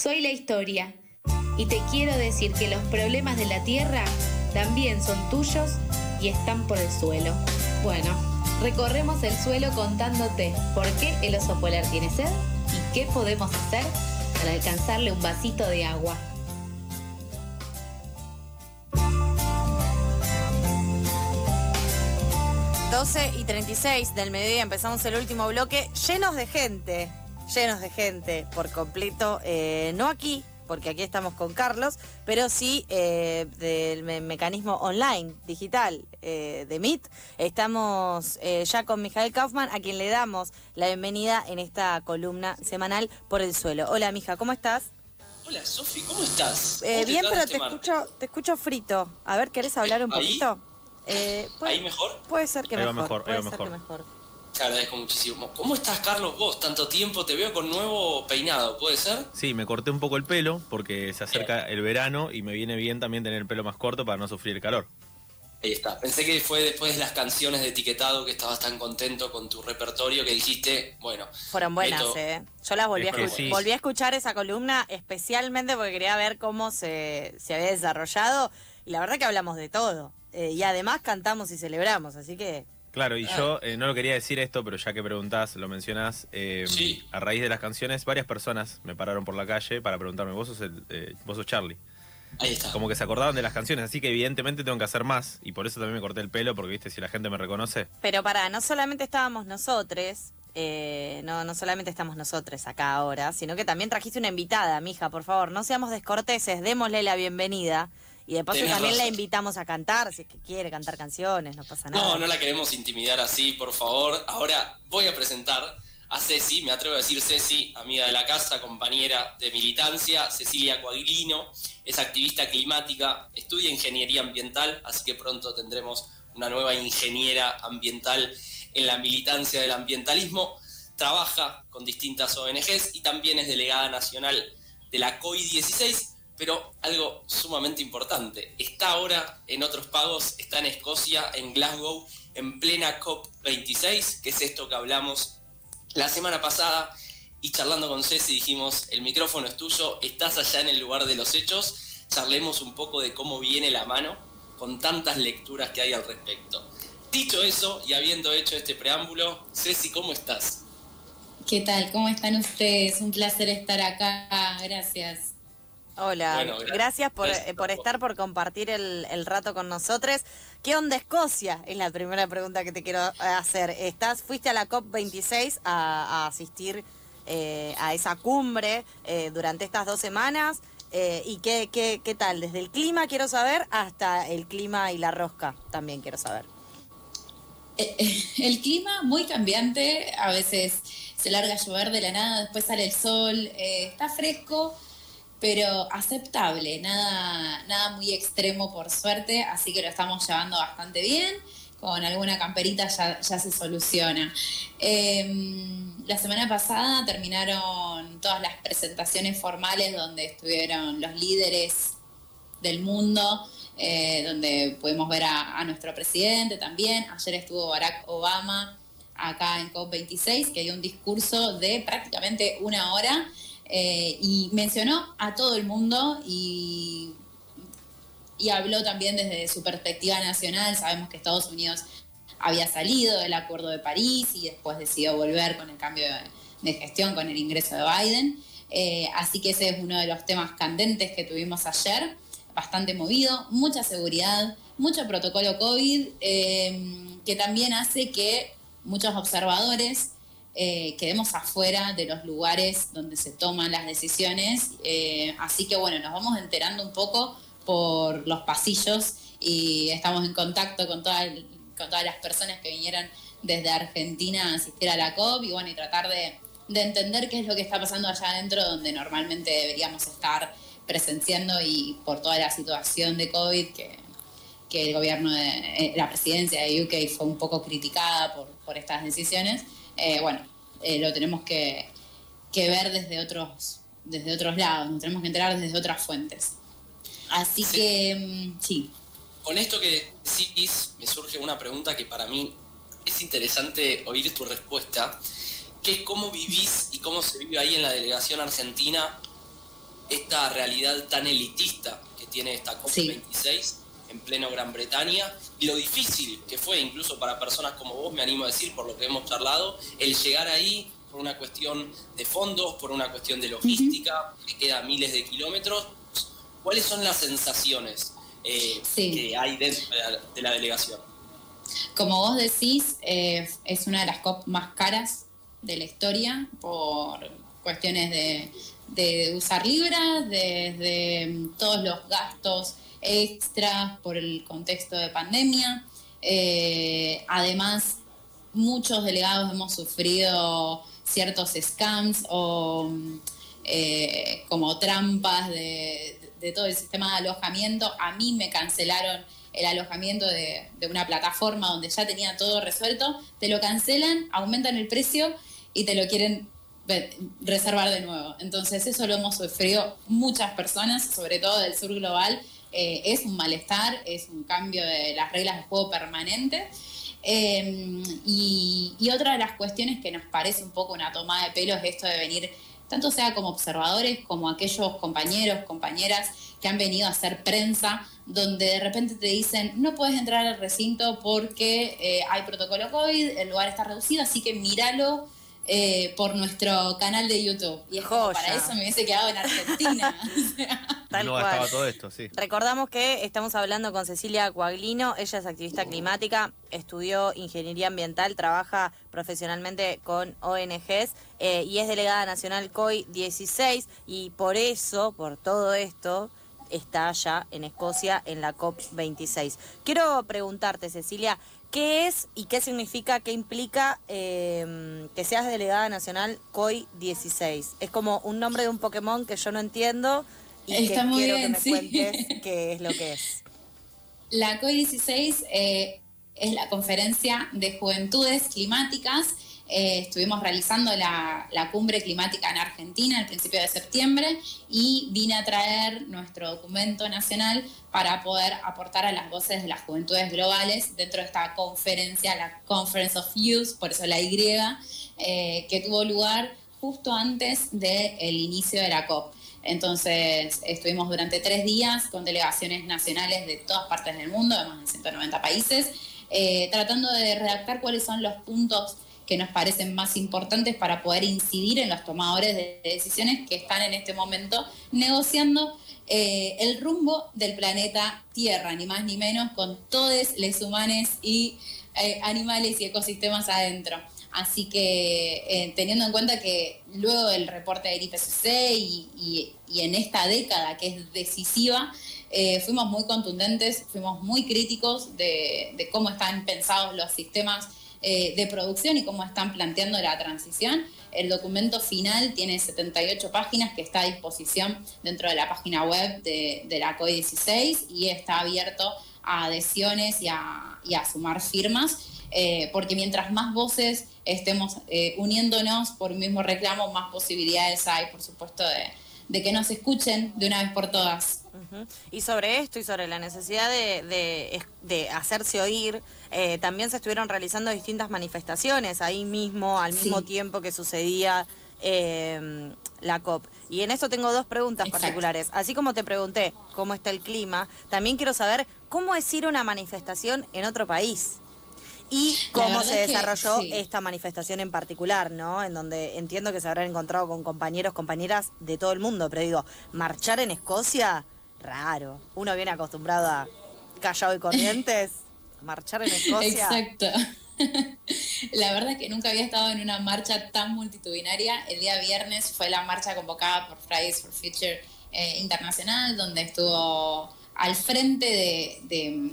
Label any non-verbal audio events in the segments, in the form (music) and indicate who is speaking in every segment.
Speaker 1: Soy la historia y te quiero decir que los problemas de la tierra también son tuyos y están por el suelo. Bueno, recorremos el suelo contándote por qué el oso polar tiene sed y qué podemos hacer para alcanzarle un vasito de agua.
Speaker 2: ...12 y 36 del mediodía empezamos el último bloque... ...llenos de gente, llenos de gente por completo... Eh, ...no aquí, porque aquí estamos con Carlos, pero sí eh, del mecanismo online, digital eh, de Meet. Estamos eh, ya con Mijael Kaufman, a quien le damos la bienvenida en esta columna semanal por el suelo. Hola, Mija, ¿cómo estás?
Speaker 3: Hola, Sofi, ¿cómo estás?
Speaker 2: bien, pero te escucho, te escucho frito. A ver, ¿querés hablar un poquito?
Speaker 3: ¿Ahí mejor?
Speaker 2: Puede ser que mejor.
Speaker 3: mejor,
Speaker 2: puede
Speaker 3: ser Que mejor. Te agradezco muchísimo. ¿Cómo estás, Carlos? Vos, tanto tiempo, te veo con nuevo peinado, ¿puede ser?
Speaker 4: Sí, me corté un poco el pelo porque se acerca el verano y me viene bien también tener el pelo más corto para no sufrir el calor.
Speaker 3: Ahí está. Pensé que fue después de las canciones de etiquetado que estabas tan contento con tu repertorio que dijiste, bueno.
Speaker 2: Fueron buenas, ¿eh? Yo las volví, a, volví a escuchar esa columna especialmente porque quería ver cómo se, se había desarrollado. Y la verdad que hablamos de todo. Eh, y además cantamos y celebramos, así que
Speaker 4: Claro, y yo eh, no lo quería decir esto, pero ya que preguntás, lo mencionás, eh, a raíz de las canciones, varias personas me pararon por la calle para preguntarme, vos sos, el, eh, vos sos Charlie.
Speaker 3: Ahí está.
Speaker 4: Como que se acordaban de las canciones, así que evidentemente tengo que hacer más, y por eso también me corté el pelo, porque viste, si la gente me reconoce.
Speaker 2: Pero para, no solamente estábamos nosotros, no, no solamente estamos nosotros acá ahora, sino que también trajiste una invitada, mija, por favor, no seamos descorteses, démosle la bienvenida. Y de paso también la invitamos a cantar, si es que quiere cantar canciones, no pasa nada.
Speaker 3: No, no la queremos intimidar así, por favor. Ahora voy a presentar a Ceci, me atrevo a decir Ceci, amiga de la casa, compañera de militancia, Cecilia Coaglino, es activista climática, estudia ingeniería ambiental, así que pronto tendremos una nueva ingeniera ambiental en la militancia del ambientalismo, trabaja con distintas ONGs y también es delegada nacional de la COI-16 pero algo sumamente importante, está ahora en otros pagos, está en Escocia, en Glasgow, en plena COP26, que es esto que hablamos la semana pasada, y charlando con Ceci dijimos, el micrófono es tuyo, estás allá en el lugar de los hechos, charlemos un poco de cómo viene la mano con tantas lecturas que hay al respecto. Dicho eso, y habiendo hecho este preámbulo, Ceci, ¿cómo estás?
Speaker 5: ¿Qué tal? ¿Cómo están ustedes? Un placer estar acá. Gracias.
Speaker 2: Hola, gracias, por, eh, por, estar, por compartir el, rato con nosotros. ¿Qué onda Escocia? Es la primera pregunta que te quiero eh, hacer. Estás, fuiste a la COP26 a, asistir eh, a esa cumbre durante estas dos semanas. ¿Y qué, qué, qué tal? Desde el clima quiero saber hasta el clima y la rosca también quiero saber.
Speaker 5: El clima muy cambiante, a veces se larga a llover de la nada, después sale el sol, está fresco, pero aceptable, nada, nada muy extremo por suerte, así que lo estamos llevando bastante bien. Con alguna camperita ya, se soluciona. Em, la semana pasada terminaron todas las presentaciones formales donde estuvieron los líderes del mundo, eh, donde pudimos ver a, a, nuestro presidente también. Ayer estuvo Barack Obama acá en COP26, que dio un discurso de prácticamente una hora eh, y mencionó a todo el mundo y, habló también desde su perspectiva nacional. Sabemos que Estados Unidos había salido del Acuerdo de París y después decidió volver con el cambio de, gestión, con el ingreso de Biden. Eh, así que ese es uno de los temas candentes que tuvimos ayer, bastante movido, mucha seguridad, mucho protocolo COVID, eh, que también hace que muchos observadores eh, quedemos afuera de los lugares donde se toman las decisiones. Eh, así que bueno, nos vamos enterando un poco por los pasillos y estamos en contacto con, todas con todas las personas que vinieron desde Argentina a asistir a la COP y bueno, y tratar de, entender qué es lo que está pasando allá adentro donde normalmente deberíamos estar presenciando y por toda la situación de COVID que, que el gobierno de eh, la presidencia de UK fue un poco criticada por, por estas decisiones. Eh, bueno, eh, lo tenemos que, ver desde otros, desde otros lados, nos tenemos que enterar desde otras fuentes. Así que, mm, sí.
Speaker 3: Con esto que decís, me surge una pregunta que para mí es interesante oír tu respuesta, que es cómo vivís y cómo se vive ahí en la delegación argentina esta realidad tan elitista que tiene esta COP26 en pleno Gran Bretaña y lo difícil que fue incluso para personas como vos, me animo a decir, por lo que hemos charlado, el llegar ahí por una cuestión de fondos, por una cuestión de logística, que queda miles de kilómetros. ¿Cuáles son las sensaciones eh, que hay dentro de la, delegación?
Speaker 5: Como vos decís, eh, es una de las COP más caras de la historia por cuestiones de, de usar libras, desde todos los gastos extras por el contexto de pandemia. Eh, además, muchos delegados hemos sufrido ciertos scams o eh, como trampas de, todo el sistema de alojamiento. A mí me cancelaron el alojamiento de, una plataforma donde ya tenía todo resuelto, te lo cancelan, aumentan el precio y te lo quieren reservar de nuevo. Entonces eso lo hemos sufrido muchas personas, sobre todo del sur global, eh, es un malestar, es un cambio de las reglas de juego permanente. Eh, y, otra de las cuestiones que nos parece un poco una tomada de pelo es esto de venir, tanto sea como observadores, como aquellos compañeros, compañeras que han venido a hacer prensa, donde de repente te dicen, no puedes entrar al recinto porque eh, hay protocolo COVID, el lugar está reducido, así que míralo eh, por nuestro canal de YouTube. Y es para eso me hubiese quedado en Argentina. (laughs)
Speaker 2: Tal no
Speaker 4: estaba todo esto, sí.
Speaker 2: Recordamos que estamos hablando con Cecilia Coaglino, ella es activista climática, estudió ingeniería ambiental, trabaja profesionalmente con ONGs eh, y es delegada nacional COI 16 y por eso, por todo esto, está allá en Escocia en la COP26. Quiero preguntarte, Cecilia, ¿Qué es y qué significa, qué implica em, que seas delegada nacional COI 16? Es como un nombre de un Pokémon que yo no entiendo y que quiero que me cuentes qué es lo que es.
Speaker 5: La COI 16 eh, es la conferencia de juventudes climáticas eh, estuvimos realizando la, cumbre climática en Argentina al principio de septiembre y vine a traer nuestro documento nacional para poder aportar a las voces de las juventudes globales dentro de esta conferencia, la Conference of Youth, por eso la Y, eh, que tuvo lugar justo antes del inicio de la COP. Entonces estuvimos durante tres días con delegaciones nacionales de todas partes del mundo, de más de 190 países, eh, tratando de redactar cuáles son los puntos que nos parecen más importantes para poder incidir en los tomadores de decisiones que están en este momento negociando eh, el rumbo del planeta Tierra, ni más ni menos, con todos los humanos y eh, animales y ecosistemas adentro. Así que eh, teniendo en cuenta que luego del reporte del IPCC y, en esta década que es decisiva, fuimos muy contundentes, fuimos muy críticos de, cómo están pensados los sistemas eh, de producción y cómo están planteando la transición. El documento final tiene 78 páginas que está a disposición dentro de la página web de, la COE 16 y está abierto a adhesiones y a, sumar firmas, eh, porque mientras más voces estemos eh, uniéndonos por un mismo reclamo, más posibilidades hay, por supuesto, de, de que nos escuchen de una vez por todas.
Speaker 2: Y sobre esto y sobre la necesidad de, de, hacerse oír, eh, también se estuvieron realizando distintas manifestaciones ahí mismo, al mismo tiempo que sucedía eh, la COP. Y en eso tengo dos preguntas particulares. Así como te pregunté cómo está el clima, también quiero saber cómo es ir a una manifestación en otro país y cómo se desarrolló esta manifestación en particular, ¿no? En donde entiendo que se habrán encontrado con compañeros, compañeras de todo el mundo, pero digo, marchar en Escocia, raro. Uno viene acostumbrado a callado y corrientes, (laughs) marchar en Escocia.
Speaker 5: Exacto. (laughs) La verdad es que nunca había estado en una marcha tan multitudinaria. El día viernes fue la marcha convocada por Fridays for Future eh, Internacional, donde estuvo al frente de de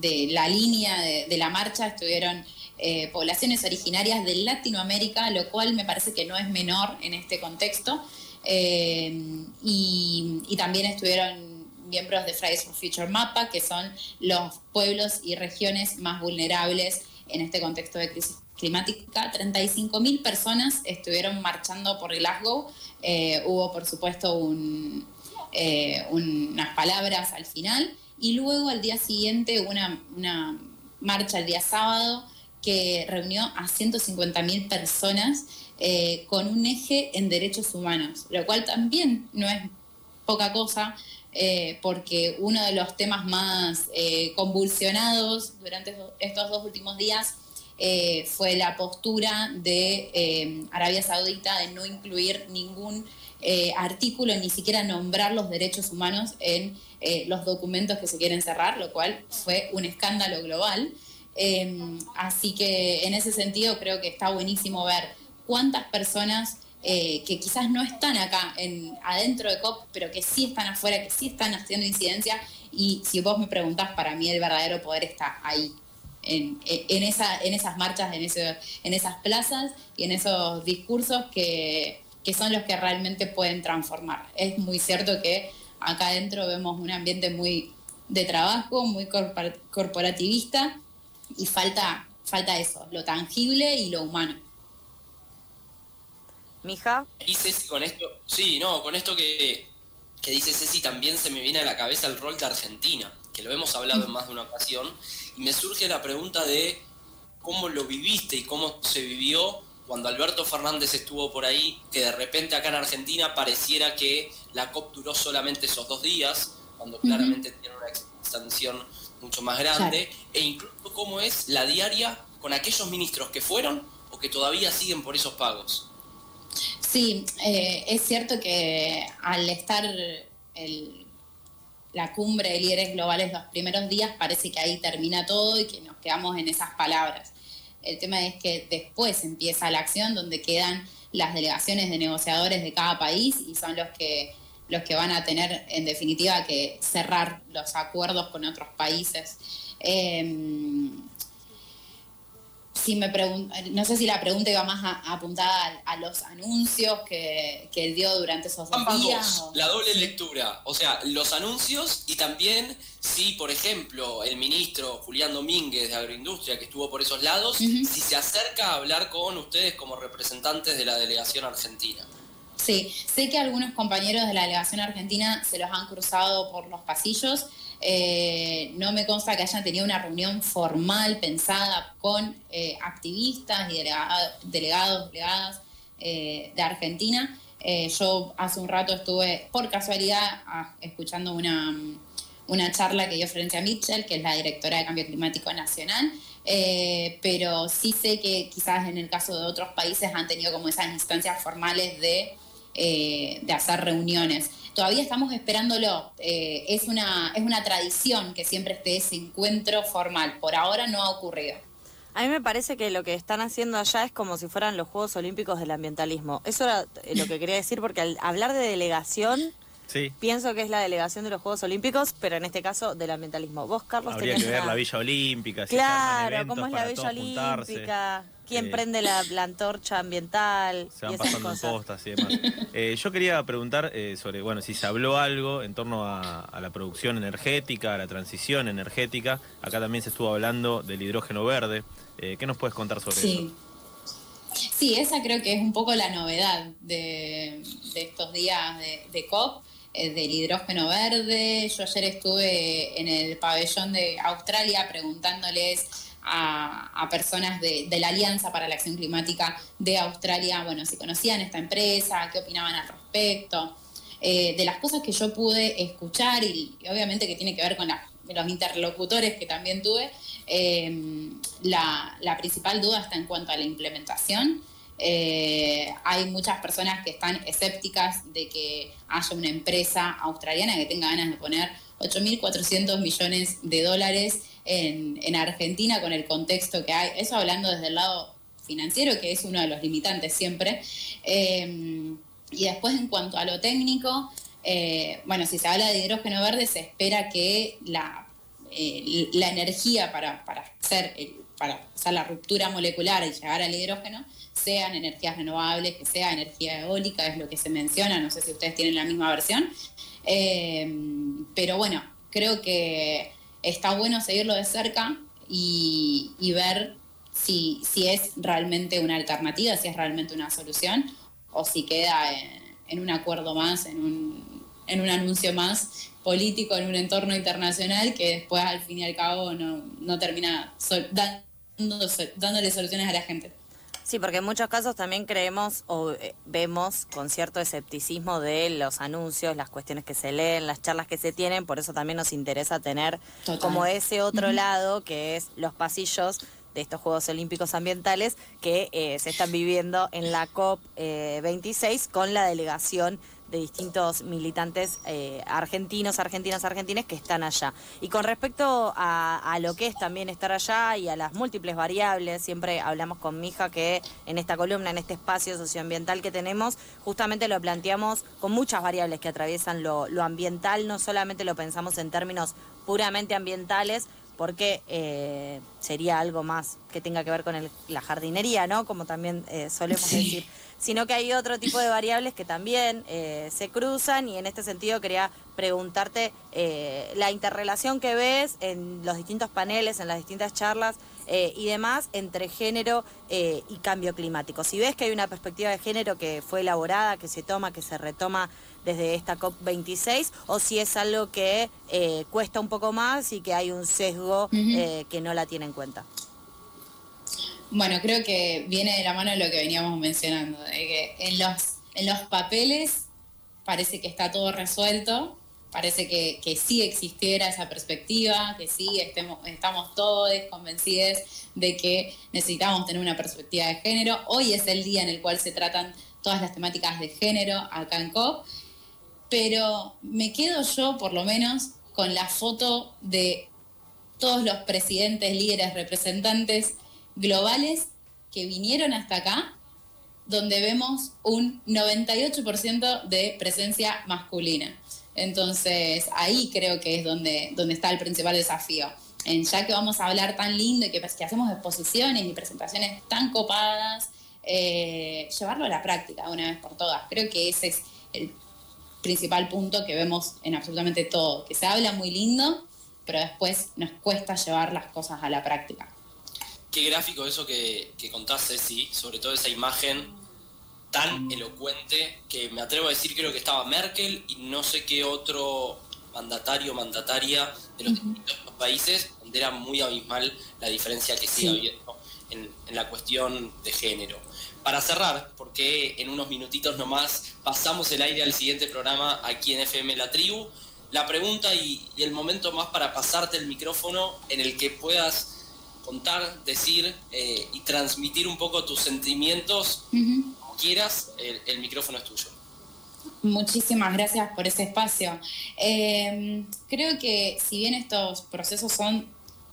Speaker 5: la línea de, la marcha estuvieron eh, poblaciones originarias de Latinoamérica, lo cual me parece que no es menor en este contexto. Eh, y, también estuvieron miembros de Fridays for Future Mapa, que son los pueblos y regiones más vulnerables en este contexto de crisis climática. 35.000 personas estuvieron marchando por Glasgow. Eh, hubo, por supuesto, unas palabras al final y luego al día siguiente una, una marcha el día sábado que reunió a 150.000 personas eh, con un eje en derechos humanos, lo cual también no es poca cosa, eh, porque uno de los temas más eh, convulsionados durante estos dos últimos días fue la postura de Arabia Saudita de no incluir ningún artículo, ni siquiera nombrar los derechos humanos en los documentos que se quieren cerrar, lo cual fue un escándalo global. así que en ese sentido creo que está buenísimo ver cuántas personas eh, que quizás no están acá en, adentro de COP, pero que sí están afuera, que sí están haciendo incidencia. Y si vos me preguntás, para mí el verdadero poder está ahí, en, esa, en esas marchas, en, esas plazas y en esos discursos que son los que realmente pueden transformar. Es muy cierto que acá adentro vemos un ambiente muy de trabajo, muy corporativista y falta, falta eso, lo tangible y lo humano.
Speaker 2: Mija.
Speaker 3: Y Ceci, con esto, sí, no, con esto que, que dice Ceci también se me viene a la cabeza el rol de Argentina, que lo hemos hablado en más de una ocasión, y me surge la pregunta de cómo lo viviste y cómo se vivió cuando Alberto Fernández estuvo por ahí, que de repente acá en Argentina pareciera que la COP duró solamente esos dos días, cuando claramente tiene una extensión mucho más grande, e incluso cómo es la diaria con aquellos ministros que fueron o que todavía siguen por esos pagos.
Speaker 5: Sí, eh, es cierto que al estar la cumbre de líderes globales los primeros días, parece que ahí termina todo y que nos quedamos en esas palabras. El tema es que después empieza la acción donde quedan las delegaciones de negociadores de cada país y son los que los que van a tener en definitiva que cerrar los acuerdos con otros países. Em, si me no sé si la pregunta iba más apuntada a, los anuncios que, que, dio durante esos dos días.
Speaker 3: La doble lectura, o sea, los anuncios y también si, por ejemplo, el ministro Julián Domínguez de Agroindustria, que estuvo por esos lados, si se acerca a hablar con ustedes como representantes de la delegación argentina.
Speaker 5: Sí, sé que algunos compañeros de la delegación argentina se los han cruzado por los pasillos. Eh, no me consta que hayan tenido una reunión formal pensada con eh, activistas y delegados, delegadas eh, de Argentina. yo hace un rato estuve, por casualidad, ah, escuchando una, una charla que dio Florencia Mitchell, que es la directora de Cambio Climático Nacional, pero sí sé que quizás en el caso de otros países han tenido como esas instancias formales de, de hacer reuniones todavía estamos esperándolo. Eh, es, una, es una tradición que siempre esté ese encuentro formal. Por ahora no ha ocurrido.
Speaker 2: A mí me parece que lo que están haciendo allá es como si fueran los Juegos Olímpicos del ambientalismo. Eso era eh, lo que quería decir, porque al hablar de delegación, pienso que es la delegación de los Juegos Olímpicos, pero en este caso del ambientalismo. Vos, Carlos,
Speaker 4: Habría que ver la Villa Olímpica.
Speaker 2: claro, cómo es la Villa Olímpica quién prende la, antorcha ambiental. (laughs)
Speaker 4: Se van pasando postas y demás. Eh, yo quería preguntar eh, sobre, bueno, si se habló algo en torno a, la producción energética, a la transición energética. Acá también se estuvo hablando del hidrógeno verde. Eh, ¿Qué nos puedes contar sobre eso?
Speaker 5: Sí, esa creo que es un poco la novedad de, estos días de, de COP del hidrógeno verde. Yo ayer estuve en el pabellón de Australia preguntándoles a, personas de, la Alianza para la Acción Climática de Australia, bueno, si conocían esta empresa, qué opinaban al respecto. Eh, de las cosas que yo pude escuchar y, obviamente que tiene que ver con los interlocutores que también tuve, eh, la, principal duda está en cuanto a la implementación. Eh, hay muchas personas que están escépticas de que haya una empresa australiana que tenga ganas de poner 8.400 millones de dólares en, Argentina con el contexto que hay. Eso hablando desde el lado financiero, que es uno de los limitantes siempre. Eh, y después en cuanto a lo técnico, eh, bueno, si se habla de hidrógeno verde, se espera que la, la energía para, para, hacer, para hacer la ruptura molecular y llegar al hidrógeno sean energías renovables, que sea energía eólica, es lo que se menciona, no sé si ustedes tienen la misma versión. pero bueno, creo que está bueno seguirlo de cerca y, ver si, si, es realmente una alternativa, si es realmente una solución, o si queda en, un acuerdo más, en un, en un, anuncio más político en un entorno internacional que después al fin y al cabo no, no termina dándole soluciones a la gente.
Speaker 2: Sí, porque en muchos casos también creemos o eh, vemos con cierto escepticismo de los anuncios, las cuestiones que se leen, las charlas que se tienen, por eso también nos interesa tener
Speaker 5: Total.
Speaker 2: como ese otro lado que es los pasillos de estos Juegos Olímpicos Ambientales que eh, se están viviendo en la COP eh, 26 con la delegación de distintos militantes eh, argentinos, argentinas, argentines que están allá. Y con respecto a, a lo que es también estar allá y a las múltiples variables, siempre hablamos con mi hija que en esta columna, en este espacio socioambiental que tenemos, justamente lo planteamos con muchas variables que atraviesan lo, lo ambiental, no solamente lo pensamos en términos puramente ambientales, porque eh, sería algo más que tenga que ver con el- la jardinería, ¿no? Como también eh, solemos
Speaker 5: Sí.
Speaker 2: decir. Sino que hay otro tipo de variables que también eh, se cruzan y en este sentido quería preguntarte eh, la interrelación que ves en los distintos paneles, en las distintas charlas eh, y demás entre género y cambio climático. Si ves que hay una perspectiva de género que fue elaborada, que se toma, que se retoma desde esta COP26, o si es algo que cuesta un poco más y que hay un sesgo que no la tiene en cuenta.
Speaker 5: Bueno, creo que viene de la mano de lo que veníamos mencionando, de que en los, en los papeles parece que está todo resuelto, parece que, que sí existiera esa perspectiva, que sí estemos, estamos todos convencidos de que necesitamos tener una perspectiva de género. Hoy es el día en el cual se tratan todas las temáticas de género acá en COP, pero me quedo yo por lo menos con la foto de todos los presidentes, líderes, representantes globales que vinieron hasta acá, donde vemos un 98% de presencia masculina. Entonces, ahí creo que es donde, donde está el principal desafío. Ya que vamos a hablar tan lindo y que, que hacemos exposiciones y presentaciones tan copadas, eh, llevarlo a la práctica una vez por todas. Creo que ese es el principal punto que vemos en absolutamente todo, que se habla muy lindo, pero después nos cuesta llevar las cosas a la práctica.
Speaker 3: Qué gráfico eso que, que contás, Ceci, sobre todo esa imagen tan elocuente que me atrevo a decir creo que estaba Merkel y no sé qué otro mandatario o mandataria de los distintos países donde era muy abismal la diferencia que sigue
Speaker 5: Sí.
Speaker 3: habiendo en, en la cuestión de género. Para cerrar, porque en unos minutitos nomás pasamos el aire al siguiente programa aquí en FM La Tribu, la pregunta y, y el momento más para pasarte el micrófono en el que puedas contar, decir eh, y transmitir un poco tus sentimientos, como quieras, el, el micrófono es tuyo.
Speaker 5: Muchísimas gracias por ese espacio. Eh, creo que si bien estos procesos son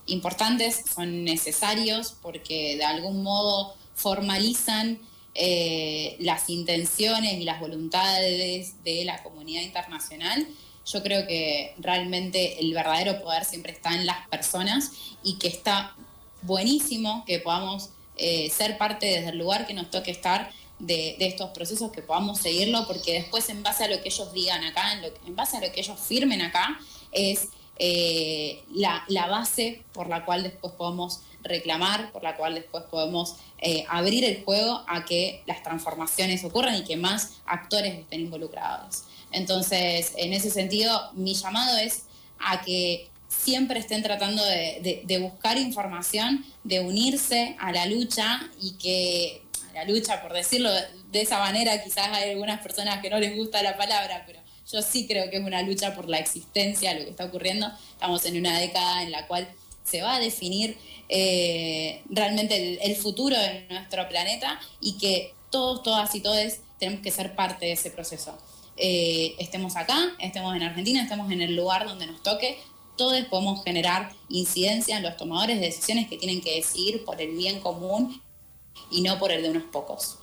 Speaker 5: importantes, son necesarios porque de algún modo formalizan eh, las intenciones y las voluntades de la comunidad internacional, yo creo que realmente el verdadero poder siempre está en las personas y que está buenísimo que podamos eh, ser parte desde el lugar que nos toque estar de, estos procesos, que podamos seguirlo, porque después en base a lo que ellos digan acá, en, en base a lo que ellos firmen acá, es eh, la, la base por la cual después podemos reclamar, por la cual después podemos eh, abrir el juego a que las transformaciones ocurran y que más actores estén involucrados. Entonces, en ese sentido, mi llamado es a que siempre estén tratando de, buscar información, de unirse a la lucha y que, la lucha, por decirlo de esa manera, quizás hay algunas personas que no les gusta la palabra, pero yo sí creo que es una lucha por la existencia, lo que está ocurriendo. Estamos en una década en la cual se va a definir eh, realmente el, futuro de nuestro planeta y que todos, todas y todos tenemos que ser parte de ese proceso. Eh, estemos acá, estemos en Argentina, estemos en el lugar donde nos toque, todos podemos generar incidencia en los tomadores de decisiones que tienen que decidir por el bien común y no por el de unos pocos.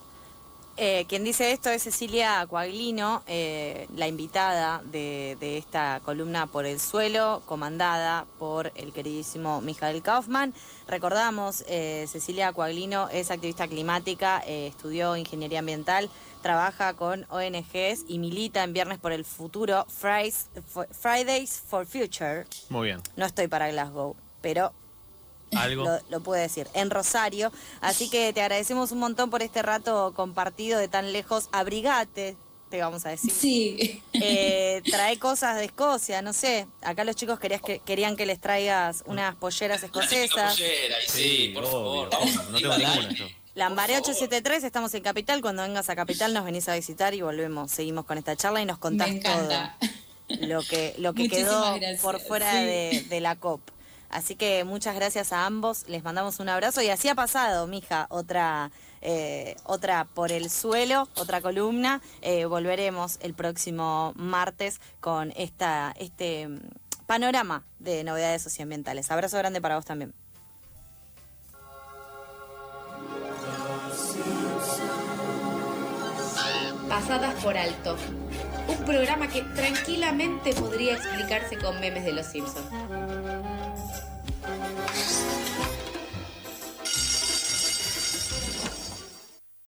Speaker 2: Eh, quien dice esto es Cecilia Coaglino, eh, la invitada de, de esta columna por el suelo, comandada por el queridísimo Mijael Kaufman. Recordamos, eh, Cecilia Coaglino es activista climática, estudió ingeniería ambiental, trabaja con ONGs y milita en Viernes por el Futuro, Fridays for, Fridays for Future.
Speaker 4: Muy bien.
Speaker 2: No estoy para Glasgow, pero
Speaker 4: ¿Algo?
Speaker 2: lo, lo pude decir, en Rosario. Así que te agradecemos un montón por este rato compartido de tan lejos. Abrigate, te vamos a decir.
Speaker 5: Sí,
Speaker 2: Eh, (laughs) trae cosas de Escocia, no sé. Acá los chicos querías que, querían que les traigas unas polleras escocesas.
Speaker 3: pollera, y sí, por
Speaker 4: obvio,
Speaker 3: favor. Vamos
Speaker 4: No tengo ninguna yo.
Speaker 2: Lambaré
Speaker 3: Por favor.
Speaker 2: 873, estamos en Capital. Cuando vengas a Capital nos venís a visitar y volvemos. Seguimos con esta charla y nos contás todo lo que, lo que (laughs)
Speaker 5: Muchísimas
Speaker 2: quedó
Speaker 5: gracias,
Speaker 2: por fuera
Speaker 5: sí.
Speaker 2: de, de la COP. Así que muchas gracias a ambos, les mandamos un abrazo y así ha pasado, mija, otra, eh, otra por el suelo, otra columna. Eh, volveremos el próximo martes con esta, este mm, panorama de novedades socioambientales. Abrazo grande para vos también.
Speaker 1: Pasadas por alto. Un programa que tranquilamente podría explicarse con memes de los Simpsons.